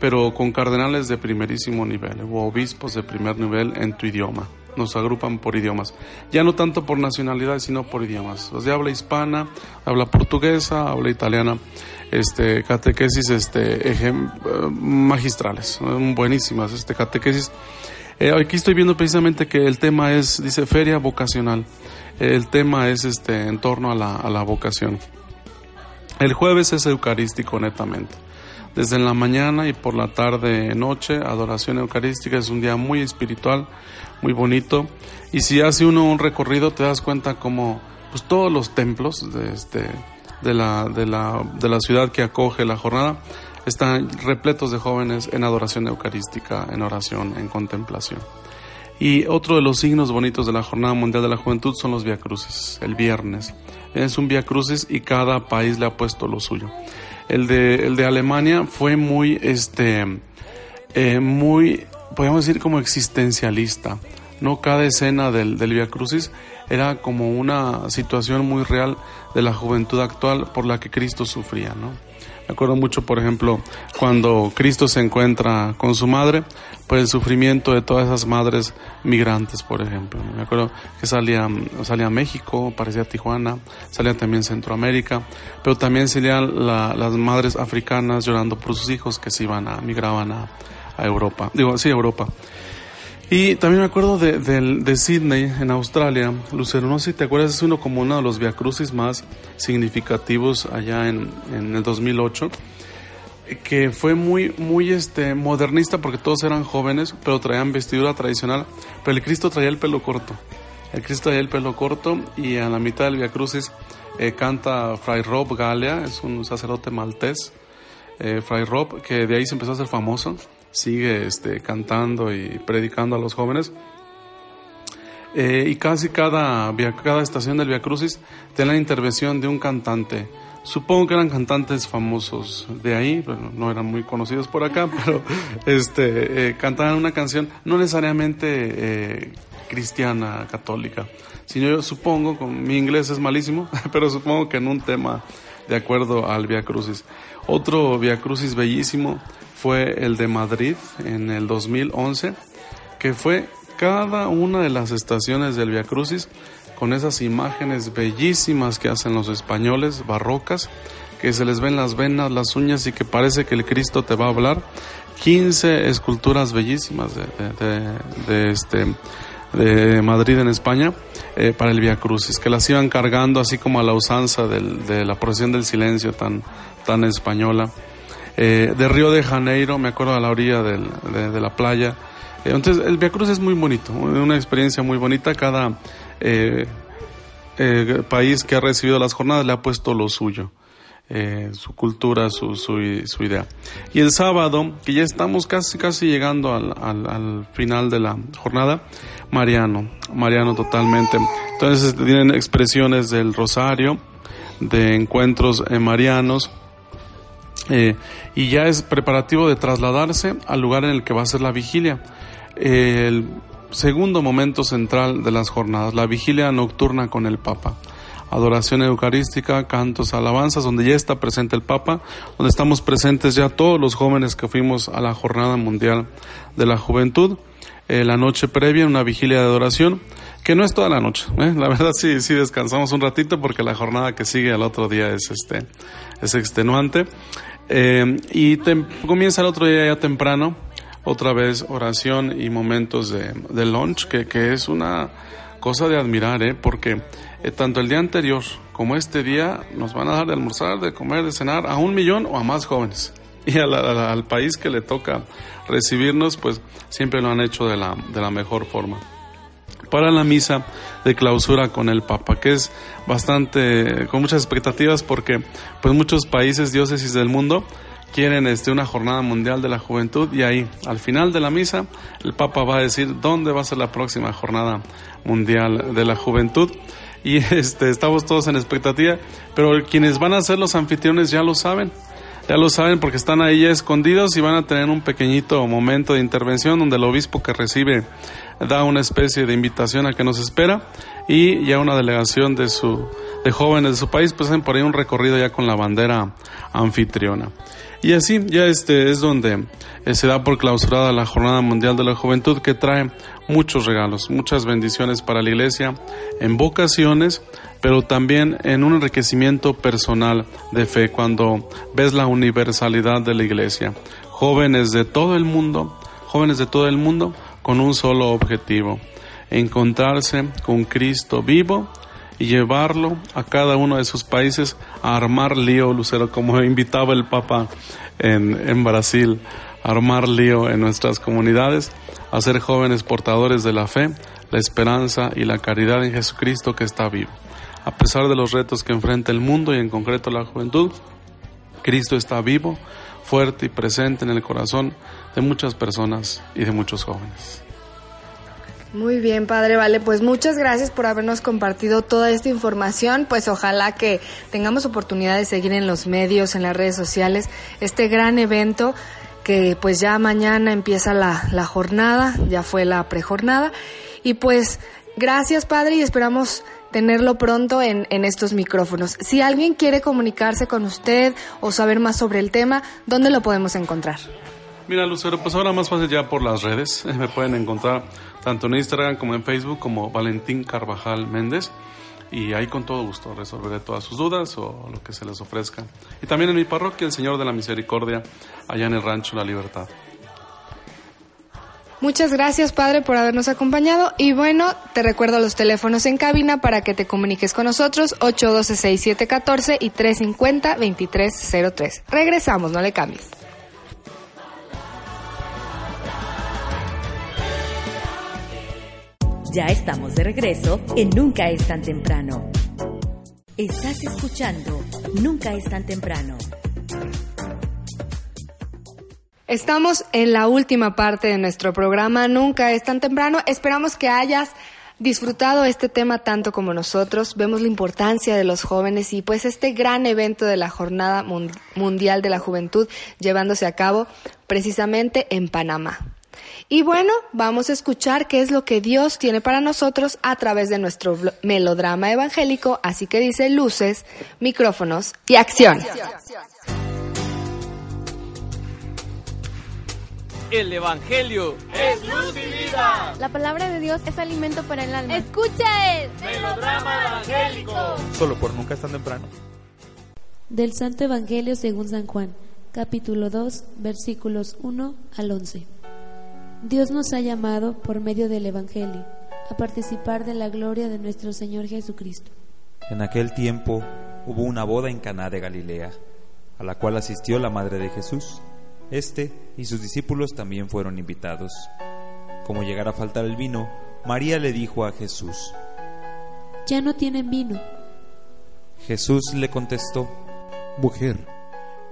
pero con cardenales de primerísimo nivel o obispos de primer nivel en tu idioma. Nos agrupan por idiomas. Ya no tanto por nacionalidad, sino por idiomas. Los de habla hispana, habla portuguesa, habla italiana, este, catequesis este, magistrales, buenísimas este, catequesis. Eh, aquí estoy viendo precisamente que el tema es, dice, feria vocacional. El tema es este, en torno a la, a la vocación. El jueves es eucarístico netamente desde la mañana y por la tarde noche, adoración eucarística, es un día muy espiritual, muy bonito. Y si hace uno un recorrido te das cuenta como pues todos los templos de este de la, de la, de la ciudad que acoge la jornada están repletos de jóvenes en adoración eucarística, en oración, en contemplación. Y otro de los signos bonitos de la Jornada Mundial de la Juventud son los Via Crucis, el viernes. Es un Via Crucis y cada país le ha puesto lo suyo. El de, el de Alemania fue muy, este, eh, muy, podemos decir como existencialista. No cada escena del, del Via Crucis era como una situación muy real de la juventud actual por la que Cristo sufría, ¿no? Me acuerdo mucho, por ejemplo, cuando Cristo se encuentra con su madre, pues el sufrimiento de todas esas madres migrantes, por ejemplo. Me acuerdo que salía, salía a México, parecía Tijuana, salía también Centroamérica, pero también salían las madres africanas llorando por sus hijos que se iban a, migraban a, a Europa. Digo, sí, Europa. Y también me acuerdo de, de, Sydney, en Australia. Lucero, no sé si te acuerdas, es uno como uno de los viacrucis más significativos allá en, en, el 2008, que fue muy, muy este, modernista porque todos eran jóvenes, pero traían vestidura tradicional, pero el Cristo traía el pelo corto. El Cristo traía el pelo corto y a la mitad del viacrucis eh, canta Fray Rob Galea, es un sacerdote maltés, eh, Fray Rob, que de ahí se empezó a hacer famoso sigue este, cantando y predicando a los jóvenes. Eh, y casi cada, cada estación del Via Crucis tiene la intervención de un cantante. Supongo que eran cantantes famosos de ahí, no eran muy conocidos por acá, pero este, eh, cantaban una canción no necesariamente eh, cristiana, católica, sino yo supongo, con, mi inglés es malísimo, pero supongo que en un tema de acuerdo al Via Crucis. Otro Via Crucis bellísimo fue el de Madrid en el 2011, que fue cada una de las estaciones del Via Crucis con esas imágenes bellísimas que hacen los españoles, barrocas, que se les ven las venas, las uñas y que parece que el Cristo te va a hablar. 15 esculturas bellísimas de, este, de Madrid en España eh, para el Via Crucis, que las iban cargando así como a la usanza de la procesión del silencio tan, tan española. Eh, de Río de Janeiro, me acuerdo a la orilla de, la playa. Eh, entonces, el Via Cruz es muy bonito, una experiencia muy bonita. Cada eh, país que ha recibido las jornadas le ha puesto lo suyo. Su cultura, su, su, idea. Y el sábado, que ya estamos casi, casi llegando al, al, final de la jornada, Mariano, Mariano totalmente. Entonces tienen expresiones del rosario, de encuentros marianos, eh, y ya es preparativo de trasladarse al lugar en el que va a ser la vigilia. el segundo momento central de las jornadas, la vigilia nocturna con el Papa. Adoración eucarística, cantos, alabanzas, donde ya está presente el Papa, donde estamos presentes ya todos los jóvenes que fuimos a la Jornada Mundial de la Juventud. Eh, la noche previa, una vigilia de adoración, que no es toda la noche. ¿eh? La verdad sí, sí descansamos un ratito porque la jornada que sigue al otro día es, este, es extenuante. Eh, y comienza el otro día ya temprano, otra vez oración y momentos de, de lunch, que, que, es una cosa de admirar, ¿eh? porque eh, tanto el día anterior como este día nos van a dar de almorzar, de comer, de cenar a un millón o a más jóvenes. Y al país que le toca recibirnos, pues siempre lo han hecho de la, de la mejor forma para la misa de clausura con el Papa, que es bastante con muchas expectativas porque pues muchos países diócesis del mundo quieren este una jornada mundial de la juventud y ahí al final de la misa el Papa va a decir dónde va a ser la próxima jornada mundial de la juventud y este estamos todos en expectativa, pero quienes van a ser los anfitriones ya lo saben. Ya lo saben porque están ahí ya escondidos y van a tener un pequeñito momento de intervención donde el obispo que recibe da una especie de invitación a que nos espera y ya una delegación de su de jóvenes de su país pues hacen por ahí un recorrido ya con la bandera anfitriona. Y así ya este es donde eh, se da por clausurada la Jornada Mundial de la Juventud que trae muchos regalos, muchas bendiciones para la iglesia en vocaciones, pero también en un enriquecimiento personal de fe cuando ves la universalidad de la iglesia. Jóvenes de todo el mundo, jóvenes de todo el mundo con un solo objetivo, encontrarse con Cristo vivo y llevarlo a cada uno de sus países a armar lío, Lucero, como invitaba el Papa en, en Brasil, armar lío en nuestras comunidades, a ser jóvenes portadores de la fe, la esperanza y la caridad en Jesucristo que está vivo. A pesar de los retos que enfrenta el mundo y en concreto la juventud, Cristo está vivo, fuerte y presente en el corazón de muchas personas y de muchos jóvenes. Muy bien, padre, vale, pues muchas gracias por habernos compartido toda esta información, pues ojalá que tengamos oportunidad de seguir en los medios, en las redes sociales, este gran evento que pues ya mañana empieza la, la jornada, ya fue la prejornada, y pues gracias, padre, y esperamos tenerlo pronto en, en, estos micrófonos. Si alguien quiere comunicarse con usted o saber más sobre el tema, ¿dónde lo podemos encontrar? Mira, Lucero, pues ahora más fácil ya por las redes. Me pueden encontrar tanto en Instagram como en Facebook como Valentín Carvajal Méndez. Y ahí con todo gusto resolveré todas sus dudas o lo que se les ofrezca. Y también en mi parroquia, el Señor de la Misericordia, allá en el Rancho La Libertad. Muchas gracias, Padre, por habernos acompañado. Y bueno, te recuerdo los teléfonos en cabina para que te comuniques con nosotros, 812-6714 y 350-2303. Regresamos, no le cambies. Ya estamos de regreso en Nunca es tan temprano. Estás escuchando Nunca es tan temprano. Estamos en la última parte de nuestro programa, Nunca es tan temprano. Esperamos que hayas disfrutado este tema tanto como nosotros. Vemos la importancia de los jóvenes y pues este gran evento de la Jornada Mundial de la Juventud llevándose a cabo precisamente en Panamá. Y bueno, vamos a escuchar qué es lo que Dios tiene para nosotros a través de nuestro melodrama evangélico, así que dice luces, micrófonos y acción. El Evangelio es luz y vida. La palabra de Dios es alimento para el alma. Escucha el melodrama evangélico. Solo por nunca es tan temprano. Del Santo Evangelio según San Juan, capítulo 2, versículos 1 al 11. Dios nos ha llamado por medio del Evangelio a participar de la gloria de nuestro Señor Jesucristo. En aquel tiempo hubo una boda en Caná de Galilea, a la cual asistió la madre de Jesús. Este y sus discípulos también fueron invitados. Como llegara a faltar el vino, María le dijo a Jesús, Ya no tienen vino. Jesús le contestó, Mujer,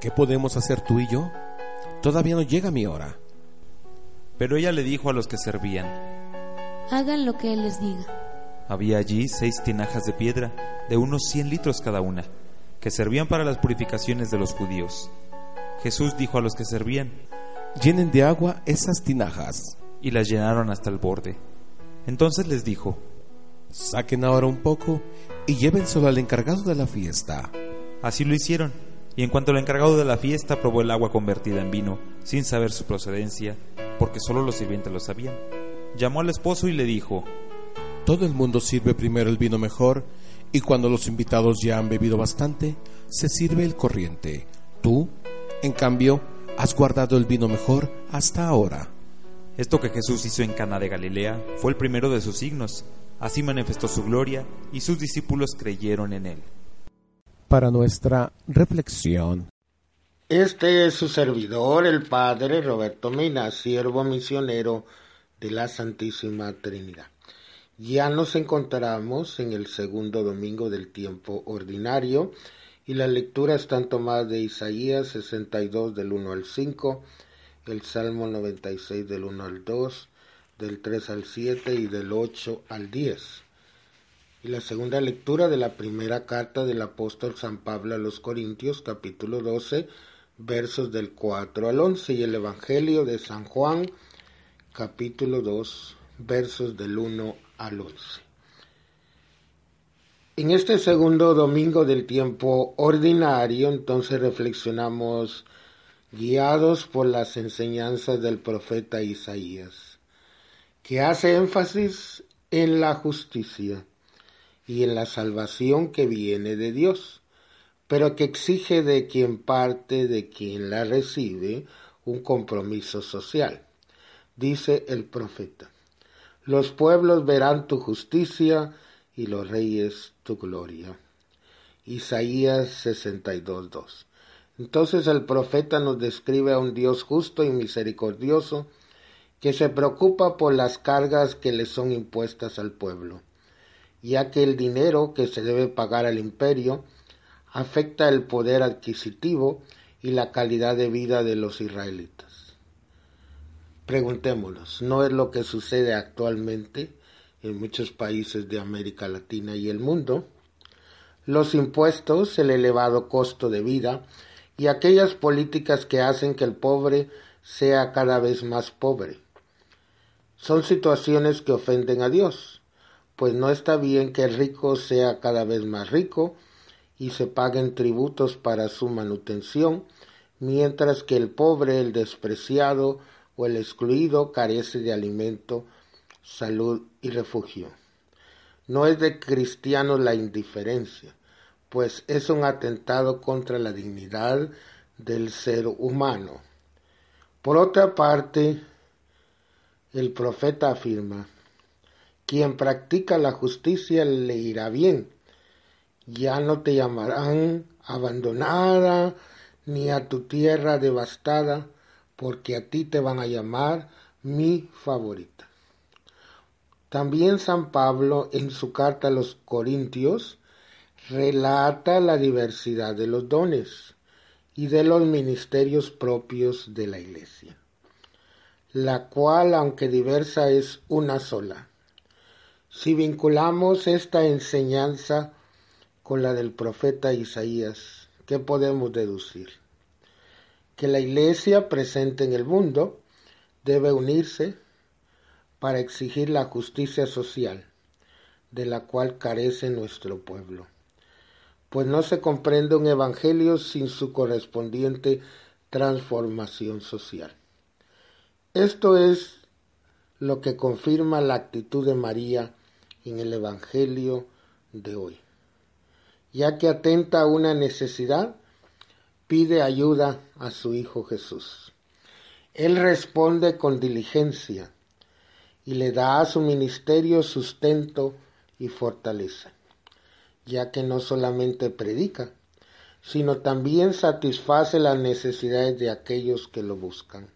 ¿qué podemos hacer tú y yo? Todavía no llega mi hora. Pero ella le dijo a los que servían, Hagan lo que Él les diga. Había allí seis tinajas de piedra, de unos cien litros cada una, que servían para las purificaciones de los judíos. Jesús dijo a los que servían, Llenen de agua esas tinajas. Y las llenaron hasta el borde. Entonces les dijo, Saquen ahora un poco y llévenselo al encargado de la fiesta. Así lo hicieron. Y en cuanto el encargado de la fiesta probó el agua convertida en vino, sin saber su procedencia, porque solo los sirvientes lo sabían, llamó al esposo y le dijo, Todo el mundo sirve primero el vino mejor, y cuando los invitados ya han bebido bastante, se sirve el corriente. Tú, en cambio, has guardado el vino mejor hasta ahora. Esto que Jesús hizo en Cana de Galilea fue el primero de sus signos. Así manifestó su gloria y sus discípulos creyeron en él. Para nuestra reflexión. Este es su servidor, el Padre Roberto Mina, siervo misionero de la Santísima Trinidad. Ya nos encontramos en el segundo domingo del tiempo ordinario y las lecturas están tomadas de Isaías 62 del 1 al 5, el Salmo 96 del 1 al 2, del 3 al 7 y del 8 al 10. Y la segunda lectura de la primera carta del apóstol San Pablo a los Corintios, capítulo 12, versos del 4 al 11, y el Evangelio de San Juan, capítulo 2, versos del 1 al 11. En este segundo domingo del tiempo ordinario, entonces reflexionamos guiados por las enseñanzas del profeta Isaías, que hace énfasis en la justicia y en la salvación que viene de Dios, pero que exige de quien parte, de quien la recibe, un compromiso social. Dice el profeta, los pueblos verán tu justicia y los reyes tu gloria. Isaías 62.2. Entonces el profeta nos describe a un Dios justo y misericordioso que se preocupa por las cargas que le son impuestas al pueblo, ya que el dinero que se debe pagar al imperio afecta el poder adquisitivo y la calidad de vida de los israelitas. Preguntémonos, ¿no es lo que sucede actualmente en muchos países de América Latina y el mundo? Los impuestos, el elevado costo de vida y aquellas políticas que hacen que el pobre sea cada vez más pobre. Son situaciones que ofenden a Dios, pues no está bien que el rico sea cada vez más rico y se paguen tributos para su manutención, mientras que el pobre, el despreciado o el excluido carece de alimento, salud y refugio. No es de cristianos la indiferencia, pues es un atentado contra la dignidad del ser humano. Por otra parte, el profeta afirma, quien practica la justicia le irá bien, ya no te llamarán abandonada ni a tu tierra devastada, porque a ti te van a llamar mi favorita. También San Pablo en su carta a los Corintios relata la diversidad de los dones y de los ministerios propios de la Iglesia, la cual, aunque diversa, es una sola. Si vinculamos esta enseñanza con la del profeta Isaías, ¿qué podemos deducir? Que la Iglesia presente en el mundo debe unirse para exigir la justicia social de la cual carece nuestro pueblo pues no se comprende un evangelio sin su correspondiente transformación social. Esto es lo que confirma la actitud de María en el evangelio de hoy. Ya que atenta a una necesidad, pide ayuda a su Hijo Jesús. Él responde con diligencia y le da a su ministerio sustento y fortaleza ya que no solamente predica, sino también satisface las necesidades de aquellos que lo buscan.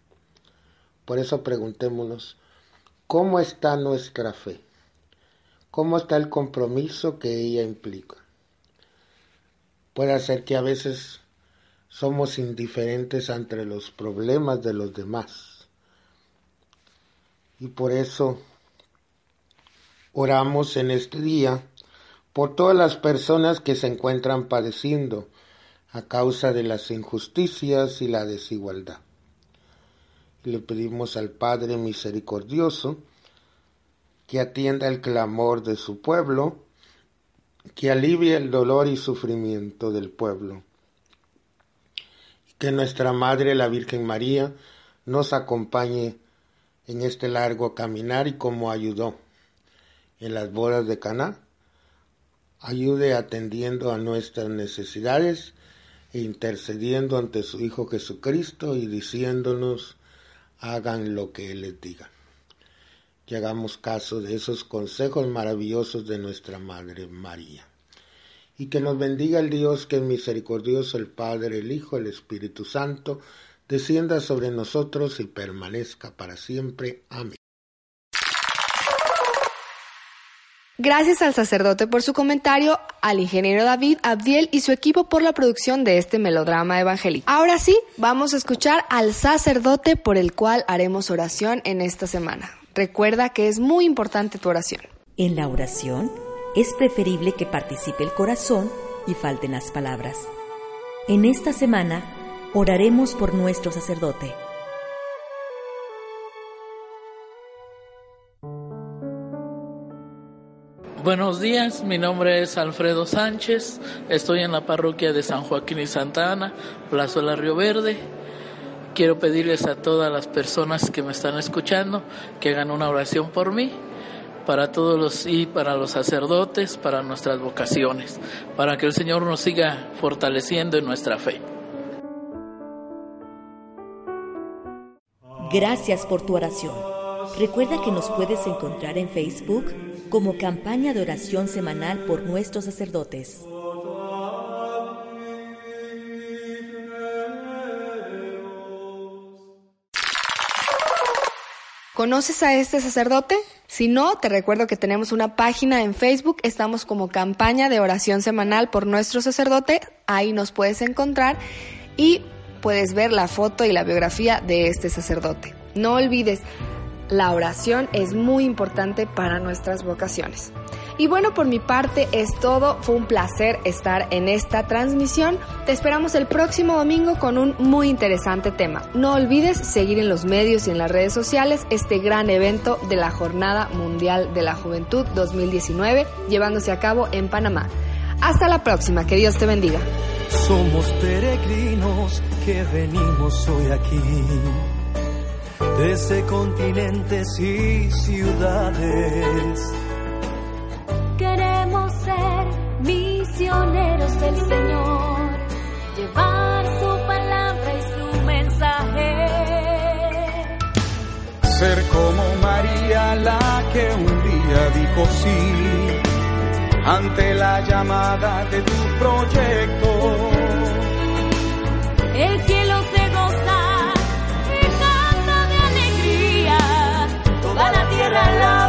Por eso preguntémonos, ¿cómo está nuestra fe? ¿Cómo está el compromiso que ella implica? Puede ser que a veces somos indiferentes ante los problemas de los demás. Y por eso oramos en este día por todas las personas que se encuentran padeciendo a causa de las injusticias y la desigualdad. le pedimos al Padre Misericordioso que atienda el clamor de su pueblo, que alivie el dolor y sufrimiento del pueblo. Que nuestra Madre, la Virgen María, nos acompañe en este largo caminar y como ayudó en las bodas de Caná, ayude atendiendo a nuestras necesidades e intercediendo ante su Hijo Jesucristo y diciéndonos hagan lo que Él les diga. Que hagamos caso de esos consejos maravillosos de nuestra Madre María. Y que nos bendiga el Dios que es misericordioso, el Padre, el Hijo, el Espíritu Santo, descienda sobre nosotros y permanezca para siempre. Amén. Gracias al sacerdote por su comentario, al ingeniero David Abdiel y su equipo por la producción de este melodrama evangélico. Ahora sí, vamos a escuchar al sacerdote por el cual haremos oración en esta semana. Recuerda que es muy importante tu oración. En la oración es preferible que participe el corazón y falten las palabras. En esta semana oraremos por nuestro sacerdote. Buenos días, mi nombre es Alfredo Sánchez, estoy en la parroquia de San Joaquín y Santa Ana, Plaza Río Verde. Quiero pedirles a todas las personas que me están escuchando que hagan una oración por mí, para todos los y para los sacerdotes, para nuestras vocaciones, para que el Señor nos siga fortaleciendo en nuestra fe. Gracias por tu oración. Recuerda que nos puedes encontrar en Facebook como campaña de oración semanal por nuestros sacerdotes. ¿Conoces a este sacerdote? Si no, te recuerdo que tenemos una página en Facebook, estamos como campaña de oración semanal por nuestro sacerdote, ahí nos puedes encontrar y puedes ver la foto y la biografía de este sacerdote. No olvides, la oración es muy importante para nuestras vocaciones. Y bueno, por mi parte es todo. Fue un placer estar en esta transmisión. Te esperamos el próximo domingo con un muy interesante tema. No olvides seguir en los medios y en las redes sociales este gran evento de la Jornada Mundial de la Juventud 2019 llevándose a cabo en Panamá. Hasta la próxima, que Dios te bendiga. Somos peregrinos que venimos hoy aquí, desde continentes y ciudades del Señor, llevar su palabra y su mensaje. Ser como María la que un día dijo sí ante la llamada de tu proyecto. El cielo se goza y canta de alegría, toda la tierra alaba